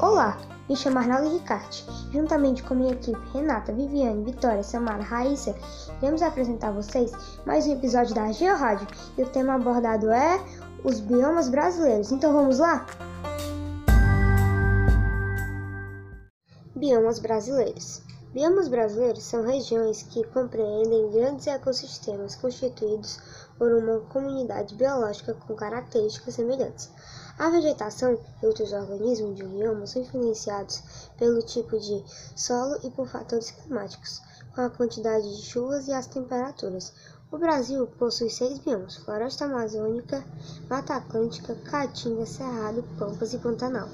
Olá, me chamo Arnaldo Ricarte. Juntamente com minha equipe Renata, Viviane, Vitória, Samara, Raíssa, iremos apresentar a vocês mais um episódio da GeoRádio e o tema abordado é os biomas brasileiros. Então vamos lá? Biomas brasileiros. Biomas brasileiros são regiões que compreendem grandes ecossistemas constituídos por uma comunidade biológica com características semelhantes. A vegetação e outros organismos de um bioma são influenciados pelo tipo de solo e por fatores climáticos, com a quantidade de chuvas e as temperaturas. O Brasil possui seis biomas: Floresta Amazônica, Mata Atlântica, Caatinga, Cerrado, Pampas e Pantanal.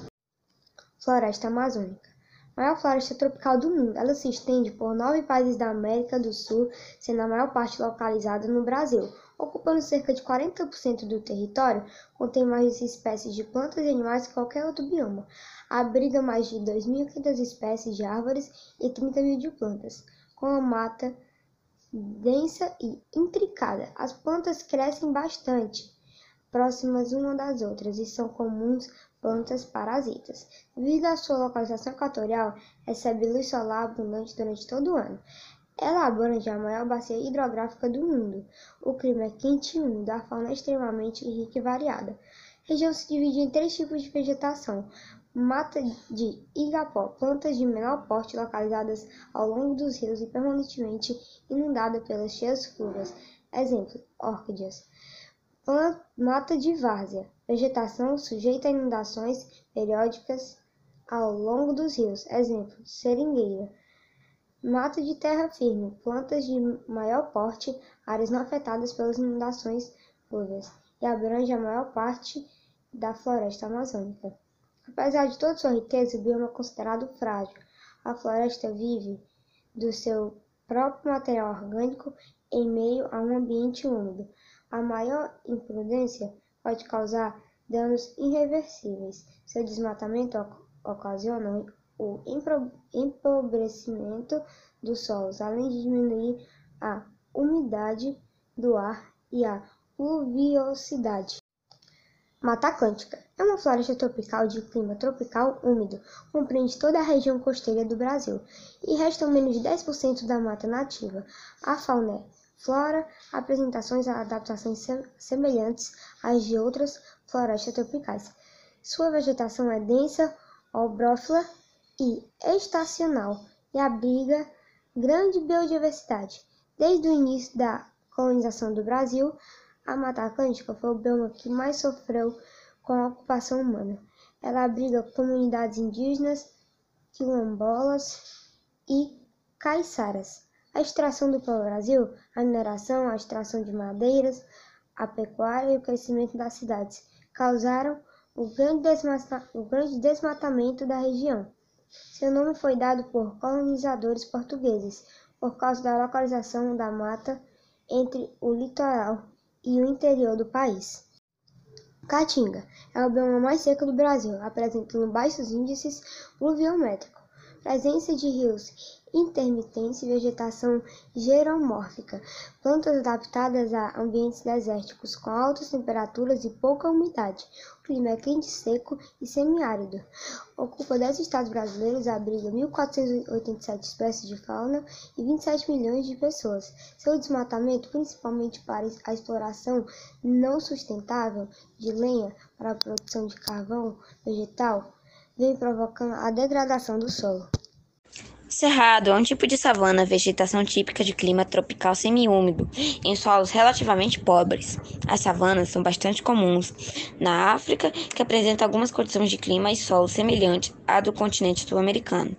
Floresta Amazônica maior floresta tropical do mundo. Ela se estende por nove países da América do Sul, sendo a maior parte localizada no Brasil. Ocupando cerca de 40% do território, contém mais espécies de plantas e animais que qualquer outro bioma. Abriga mais de 2.500 espécies de árvores e 30 mil de plantas, com a mata densa e intricada. As plantas crescem bastante próximas uma das outras e são comuns plantas parasitas. Devido à sua localização equatorial, recebe luz solar abundante durante todo o ano. Ela abrange a maior bacia hidrográfica do mundo. O clima é quente e úmido, a fauna é extremamente rica e variada. A região se divide em três tipos de vegetação: mata de igapó, plantas de menor porte localizadas ao longo dos rios e permanentemente inundada pelas cheias fluvas. Exemplo: orquídeas. Mata de várzea, vegetação sujeita a inundações periódicas ao longo dos rios. Exemplo: seringueira. Mata de terra firme, plantas de maior porte, áreas não afetadas pelas inundações plúvias, e abrange a maior parte da floresta amazônica. Apesar de toda sua riqueza, o bioma é considerado frágil. A floresta vive do seu próprio material orgânico em meio a um ambiente úmido. A maior imprudência pode causar danos irreversíveis. Seu desmatamento ocasiona o empobrecimento dos solos, além de diminuir a umidade do ar e a pluviosidade. Mata Atlântica é uma floresta tropical de clima tropical úmido, compreende toda a região costeira do Brasil e restam menos de 10% da mata nativa. A fauna é flora, apresentações e adaptações semelhantes às de outras florestas tropicais. Sua vegetação é densa, obrófila e estacional e abriga grande biodiversidade. Desde o início da colonização do Brasil, a Mata Atlântica foi o bioma que mais sofreu com a ocupação humana. Ela abriga comunidades indígenas, quilombolas e caiçaras. A extração do pau-brasil, a mineração, a extração de madeiras, a pecuária e o crescimento das cidades causaram o grande, o grande desmatamento da região. Seu nome foi dado por colonizadores portugueses por causa da localização da mata entre o litoral e o interior do país. Caatinga é o bioma mais seco do Brasil, apresentando baixos índices pluviométricos presença de rios intermitentes e vegetação geromórfica, plantas adaptadas a ambientes desérticos com altas temperaturas e pouca umidade. O clima é quente, seco e semiárido. Ocupa 10 estados brasileiros, abriga 1.487 espécies de fauna e 27 milhões de pessoas. Seu desmatamento, principalmente para a exploração não sustentável de lenha para a produção de carvão vegetal, vem provocando a degradação do solo. Cerrado é um tipo de savana, vegetação típica de clima tropical semiúmido, em solos relativamente pobres. As savanas são bastante comuns na África, que apresenta algumas condições de clima e solo semelhantes à do continente sul-americano.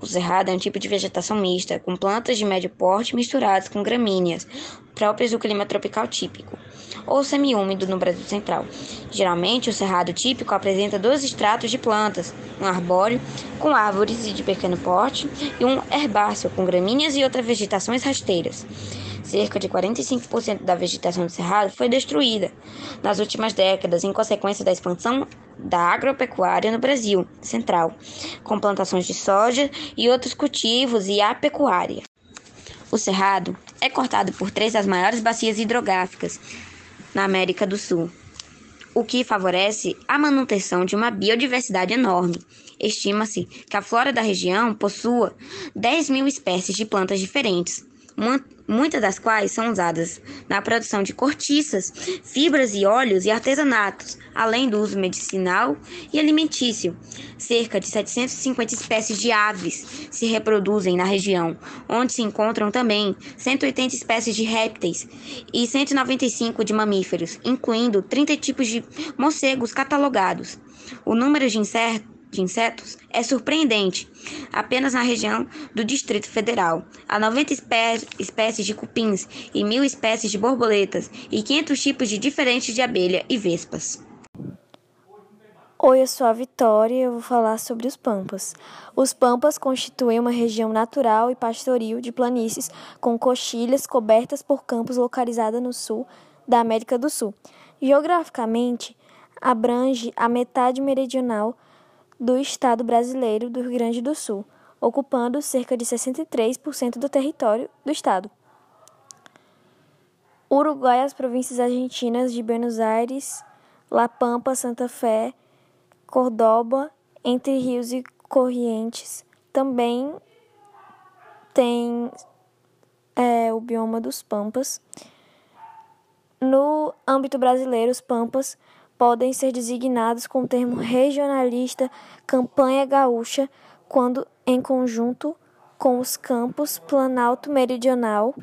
O cerrado é um tipo de vegetação mista, com plantas de médio porte misturadas com gramíneas, próprias do clima tropical típico, ou semiúmido no Brasil Central. Geralmente, o cerrado típico apresenta dois estratos de plantas, um arbóreo com árvores de pequeno porte e um herbáceo com gramíneas e outras vegetações rasteiras. Cerca de 45% da vegetação do cerrado foi destruída nas últimas décadas em consequência da expansão da agropecuária no Brasil Central, com plantações de soja e outros cultivos e a pecuária. O cerrado é cortado por três das maiores bacias hidrográficas na América do Sul: o que favorece a manutenção de uma biodiversidade enorme. Estima-se que a flora da região possua 10 mil espécies de plantas diferentes, muitas das quais são usadas na produção de cortiças, fibras e óleos e artesanatos, além do uso medicinal e alimentício. Cerca de 750 espécies de aves se reproduzem na região, onde se encontram também 180 espécies de répteis e 195 de mamíferos, incluindo 30 tipos de morcegos catalogados. O número de insetos de insetos é surpreendente. Apenas na região do Distrito Federal, há 90 espé espécies de cupins e mil espécies de borboletas e 500 tipos de diferentes de abelha e vespas. Oi, eu sou a Vitória e eu vou falar sobre os Pampas. Os Pampas constituem uma região natural e pastoril de planícies com coxilhas cobertas por campos localizada no sul da América do Sul. Geograficamente, abrange a metade meridional do estado brasileiro do Rio Grande do Sul, ocupando cerca de 63% do território do estado. Uruguai, as províncias argentinas de Buenos Aires, La Pampa, Santa Fé, Córdoba, Entre Rios e Corrientes, também tem é, o bioma dos Pampas. No âmbito brasileiro, os Pampas podem ser designados com o termo regionalista campanha gaúcha quando em conjunto com os campos Planalto Meridional,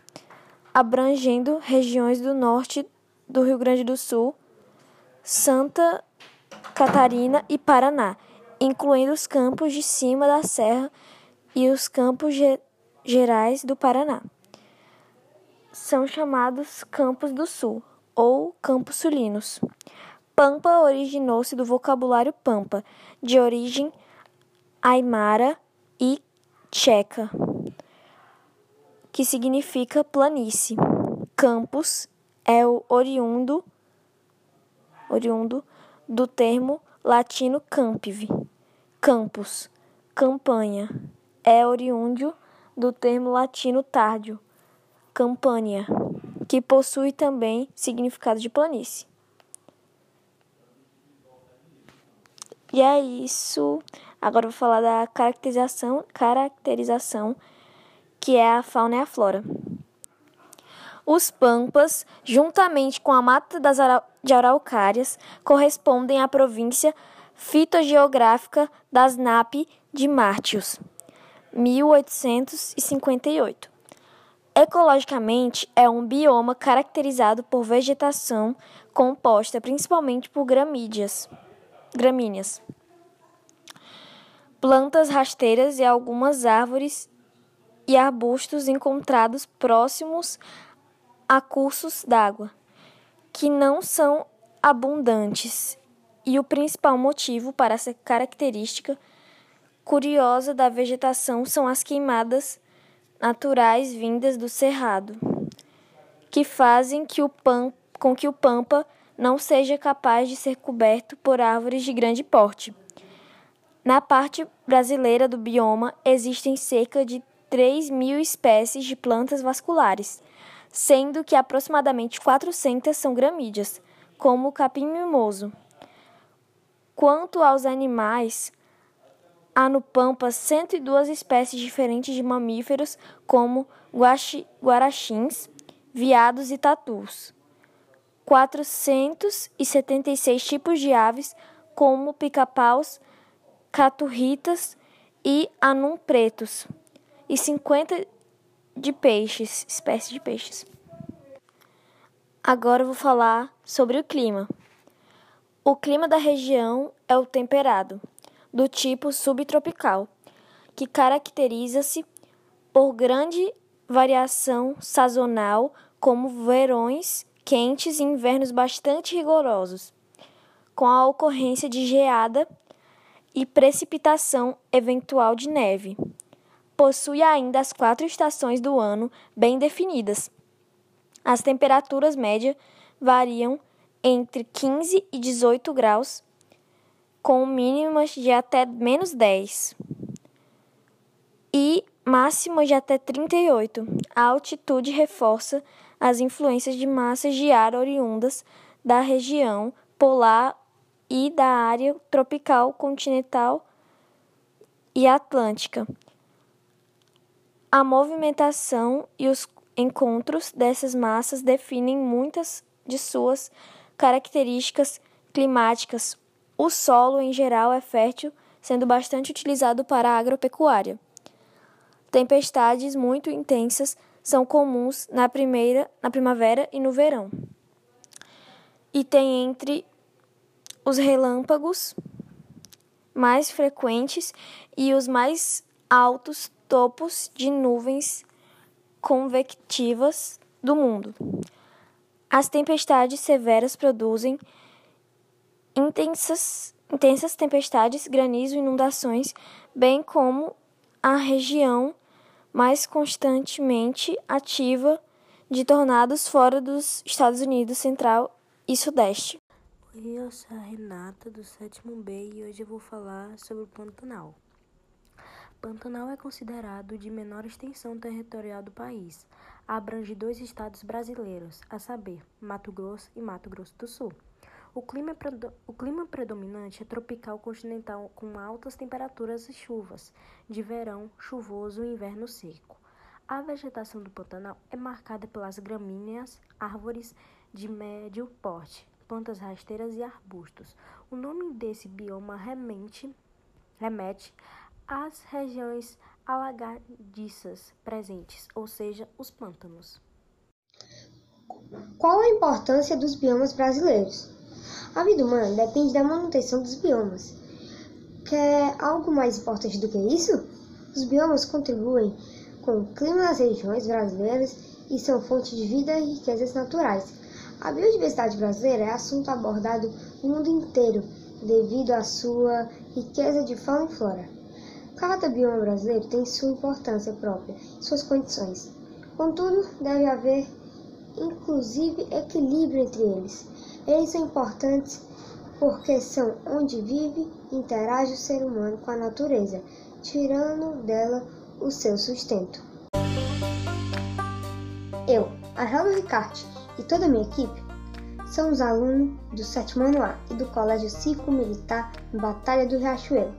abrangendo regiões do norte do Rio Grande do Sul, Santa Catarina e Paraná, incluindo os campos de cima da serra e os campos gerais do Paraná. São chamados Campos do Sul ou Campos Sulinos. Pampa originou-se do vocabulário pampa, de origem aimara e tcheca, que significa planície. Campus é o oriundo, oriundo do termo latino campive. Campus, campanha, é oriúndio do termo latino tardio, campania, que possui também significado de planície. E é isso. Agora eu vou falar da caracterização, caracterização que é a fauna e a flora. Os pampas, juntamente com a mata das de araucárias, correspondem à província fitogeográfica das NAP de Mártios, 1858. Ecologicamente, é um bioma caracterizado por vegetação composta principalmente por gramídeas gramíneas, plantas rasteiras e algumas árvores e arbustos encontrados próximos a cursos d'água, que não são abundantes, e o principal motivo para essa característica curiosa da vegetação são as queimadas naturais vindas do cerrado, que fazem que o pam, com que o pampa não seja capaz de ser coberto por árvores de grande porte. Na parte brasileira do bioma existem cerca de 3 mil espécies de plantas vasculares, sendo que aproximadamente 400 são gramídeas, como o capim mimoso. Quanto aos animais, há no Pampa 102 espécies diferentes de mamíferos, como guarachins, viados e tatus. 476 tipos de aves, como pica-paus, caturritas e anum pretos, e 50 de peixes, espécies de peixes. Agora eu vou falar sobre o clima. O clima da região é o temperado, do tipo subtropical, que caracteriza-se por grande variação sazonal, como verões quentes e invernos bastante rigorosos, com a ocorrência de geada e precipitação eventual de neve. Possui ainda as quatro estações do ano bem definidas. As temperaturas médias variam entre 15 e 18 graus, com mínimas de até menos 10 e máximas de até 38. A altitude reforça as influências de massas de ar oriundas da região polar e da área tropical, continental e atlântica. A movimentação e os encontros dessas massas definem muitas de suas características climáticas. O solo, em geral, é fértil, sendo bastante utilizado para a agropecuária. Tempestades muito intensas são comuns na, primeira, na primavera e no verão. E tem entre os relâmpagos mais frequentes e os mais altos topos de nuvens convectivas do mundo. As tempestades severas produzem intensas, intensas tempestades, granizo, inundações, bem como a região mais constantemente ativa de tornados fora dos Estados Unidos Central e Sudeste. Oi, eu sou a Renata do sétimo B e hoje eu vou falar sobre o Pantanal. Pantanal é considerado de menor extensão territorial do país. Abrange dois estados brasileiros, a saber, Mato Grosso e Mato Grosso do Sul. O clima, o clima predominante é tropical continental com altas temperaturas e chuvas, de verão chuvoso e inverno seco. A vegetação do Pantanal é marcada pelas gramíneas, árvores de médio porte, plantas rasteiras e arbustos. O nome desse bioma remete, remete as regiões alagadiças presentes, ou seja, os pântanos. Qual a importância dos biomas brasileiros? A vida humana depende da manutenção dos biomas. Quer algo mais importante do que isso? Os biomas contribuem com o clima das regiões brasileiras e são fonte de vida e riquezas naturais. A biodiversidade brasileira é assunto abordado no mundo inteiro devido à sua riqueza de fauna e flora. Cada bioma brasileiro tem sua importância própria, suas condições. Contudo, deve haver inclusive equilíbrio entre eles. Eles são importantes porque são onde vive e interage o ser humano com a natureza, tirando dela o seu sustento. Eu, Arnaldo Ricarte e toda a minha equipe somos alunos do sétimo ano A e do Colégio Cívico Militar Batalha do Riachuelo.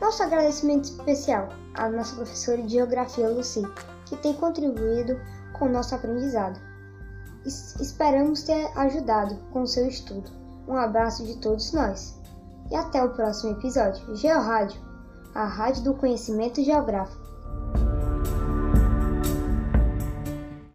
Nosso agradecimento especial à nossa professora de Geografia, Lucy, que tem contribuído com o nosso aprendizado. Esperamos ter ajudado com seu estudo. Um abraço de todos nós. E até o próximo episódio. Georádio, a rádio do conhecimento geográfico.